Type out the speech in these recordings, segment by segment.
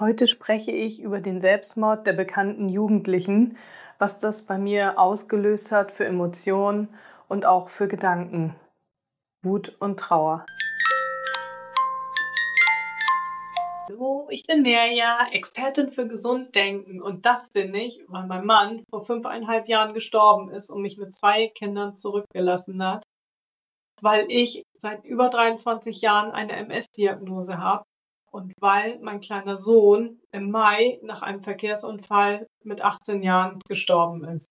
Heute spreche ich über den Selbstmord der bekannten Jugendlichen, was das bei mir ausgelöst hat für Emotionen und auch für Gedanken, Wut und Trauer. Hallo, ich bin Merja, Expertin für Gesunddenken und das bin ich, weil mein Mann vor fünfeinhalb Jahren gestorben ist und mich mit zwei Kindern zurückgelassen hat, weil ich seit über 23 Jahren eine MS-Diagnose habe und weil mein kleiner Sohn im Mai nach einem Verkehrsunfall mit 18 Jahren gestorben ist.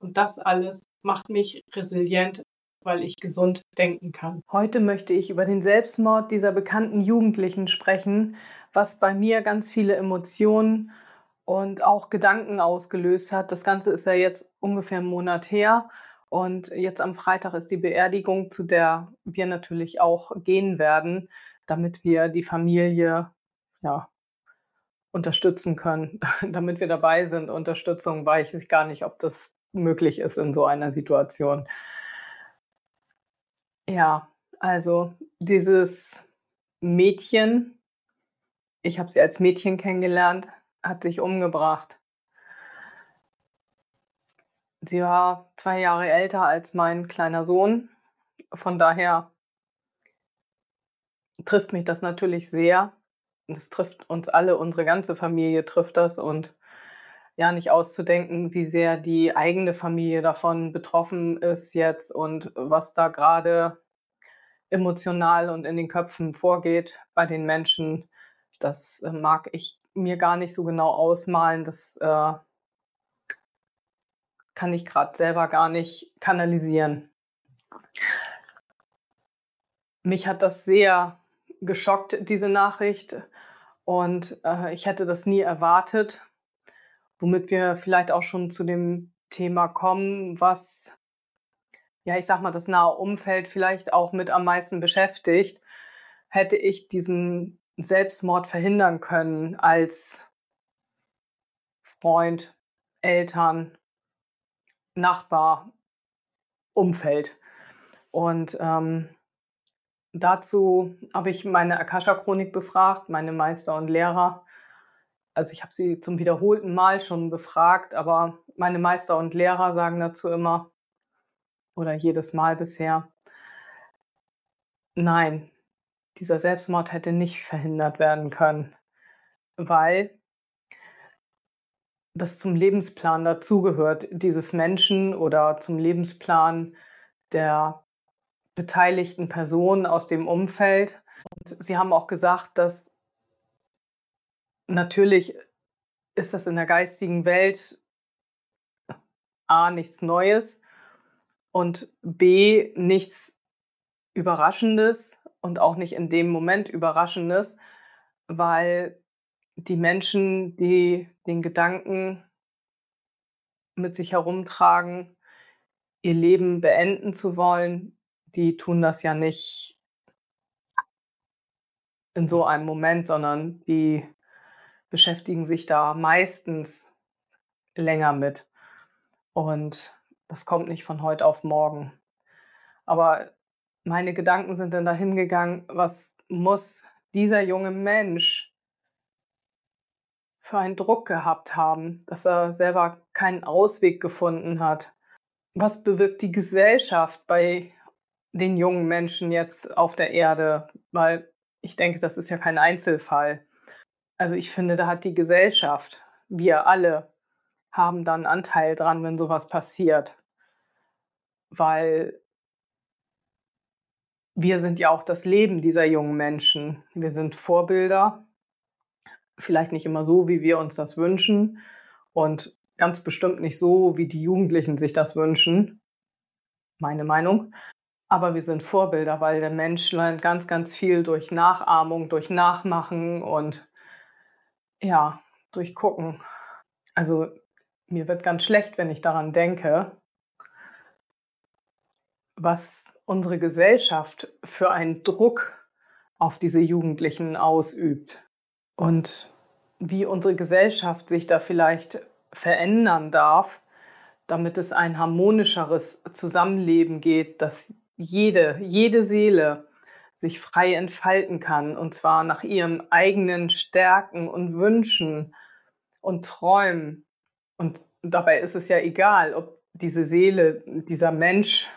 Und das alles macht mich resilient, weil ich gesund denken kann. Heute möchte ich über den Selbstmord dieser bekannten Jugendlichen sprechen, was bei mir ganz viele Emotionen und auch Gedanken ausgelöst hat. Das Ganze ist ja jetzt ungefähr einen Monat her. Und jetzt am Freitag ist die Beerdigung, zu der wir natürlich auch gehen werden damit wir die Familie ja, unterstützen können, damit wir dabei sind. Unterstützung weiß ich gar nicht, ob das möglich ist in so einer Situation. Ja, also dieses Mädchen, ich habe sie als Mädchen kennengelernt, hat sich umgebracht. Sie war zwei Jahre älter als mein kleiner Sohn. Von daher trifft mich das natürlich sehr. Das trifft uns alle, unsere ganze Familie trifft das und ja, nicht auszudenken, wie sehr die eigene Familie davon betroffen ist jetzt und was da gerade emotional und in den Köpfen vorgeht bei den Menschen. Das äh, mag ich mir gar nicht so genau ausmalen. Das äh, kann ich gerade selber gar nicht kanalisieren. Mich hat das sehr geschockt, diese Nachricht. Und äh, ich hätte das nie erwartet, womit wir vielleicht auch schon zu dem Thema kommen, was, ja, ich sag mal, das nahe Umfeld vielleicht auch mit am meisten beschäftigt. Hätte ich diesen Selbstmord verhindern können als Freund, Eltern, Nachbar, Umfeld. Und ähm, Dazu habe ich meine Akasha-Chronik befragt, meine Meister und Lehrer. Also ich habe sie zum wiederholten Mal schon befragt, aber meine Meister und Lehrer sagen dazu immer, oder jedes Mal bisher, nein, dieser Selbstmord hätte nicht verhindert werden können, weil das zum Lebensplan dazugehört, dieses Menschen oder zum Lebensplan der beteiligten Personen aus dem Umfeld. Und Sie haben auch gesagt, dass natürlich ist das in der geistigen Welt A nichts Neues und B nichts Überraschendes und auch nicht in dem Moment Überraschendes, weil die Menschen, die den Gedanken mit sich herumtragen, ihr Leben beenden zu wollen, die tun das ja nicht in so einem Moment, sondern die beschäftigen sich da meistens länger mit. Und das kommt nicht von heute auf morgen. Aber meine Gedanken sind dann dahin gegangen, was muss dieser junge Mensch für einen Druck gehabt haben, dass er selber keinen Ausweg gefunden hat. Was bewirkt die Gesellschaft bei den jungen Menschen jetzt auf der Erde, weil ich denke, das ist ja kein Einzelfall. Also ich finde, da hat die Gesellschaft, wir alle, haben dann Anteil dran, wenn sowas passiert. Weil wir sind ja auch das Leben dieser jungen Menschen. Wir sind Vorbilder, vielleicht nicht immer so, wie wir uns das wünschen und ganz bestimmt nicht so, wie die Jugendlichen sich das wünschen. Meine Meinung. Aber wir sind Vorbilder, weil der Mensch lernt ganz, ganz viel durch Nachahmung, durch Nachmachen und ja, durch Gucken. Also mir wird ganz schlecht, wenn ich daran denke, was unsere Gesellschaft für einen Druck auf diese Jugendlichen ausübt und wie unsere Gesellschaft sich da vielleicht verändern darf, damit es ein harmonischeres Zusammenleben geht, dass jede, jede Seele sich frei entfalten kann, und zwar nach ihren eigenen Stärken und Wünschen und Träumen. Und dabei ist es ja egal, ob diese Seele, dieser Mensch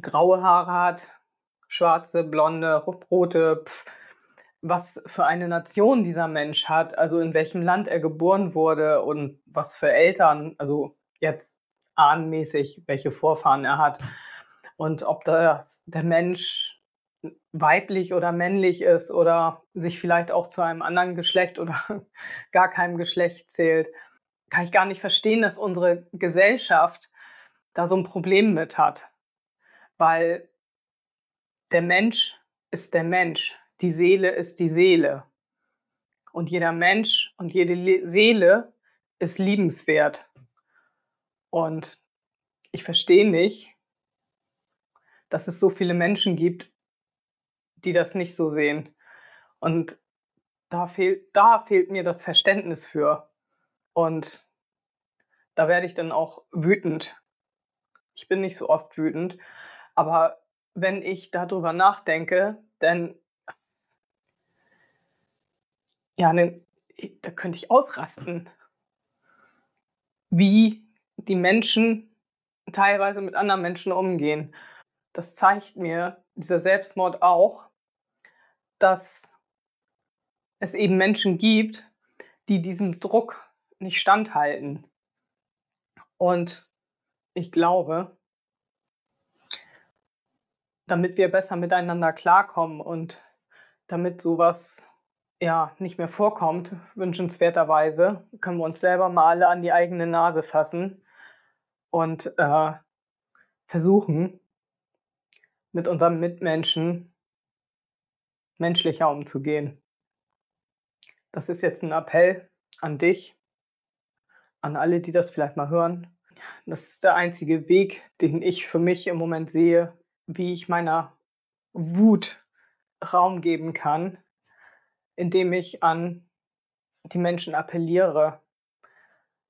graue Haare hat, schwarze, blonde, rote, pf, was für eine Nation dieser Mensch hat, also in welchem Land er geboren wurde und was für Eltern, also jetzt ahnenmäßig, welche Vorfahren er hat und ob das, der Mensch weiblich oder männlich ist oder sich vielleicht auch zu einem anderen Geschlecht oder gar keinem Geschlecht zählt, kann ich gar nicht verstehen, dass unsere Gesellschaft da so ein Problem mit hat. Weil der Mensch ist der Mensch die Seele ist die Seele. Und jeder Mensch und jede Seele ist liebenswert. Und ich verstehe nicht, dass es so viele Menschen gibt, die das nicht so sehen. Und da fehlt, da fehlt mir das Verständnis für. Und da werde ich dann auch wütend. Ich bin nicht so oft wütend, aber wenn ich darüber nachdenke, dann ja, ne, da könnte ich ausrasten, wie die Menschen teilweise mit anderen Menschen umgehen. Das zeigt mir dieser Selbstmord auch, dass es eben Menschen gibt, die diesem Druck nicht standhalten. Und ich glaube, damit wir besser miteinander klarkommen und damit sowas ja, nicht mehr vorkommt, wünschenswerterweise, können wir uns selber mal alle an die eigene Nase fassen und äh, versuchen, mit unseren Mitmenschen menschlicher umzugehen. Das ist jetzt ein Appell an dich, an alle, die das vielleicht mal hören. Das ist der einzige Weg, den ich für mich im Moment sehe, wie ich meiner Wut Raum geben kann, indem ich an die Menschen appelliere,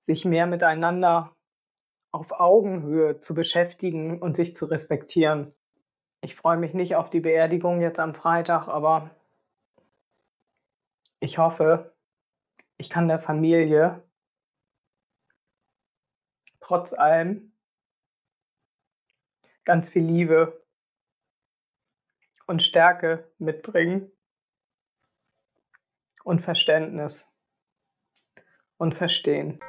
sich mehr miteinander auf Augenhöhe zu beschäftigen und sich zu respektieren. Ich freue mich nicht auf die Beerdigung jetzt am Freitag, aber ich hoffe, ich kann der Familie trotz allem ganz viel Liebe und Stärke mitbringen und Verständnis und Verstehen.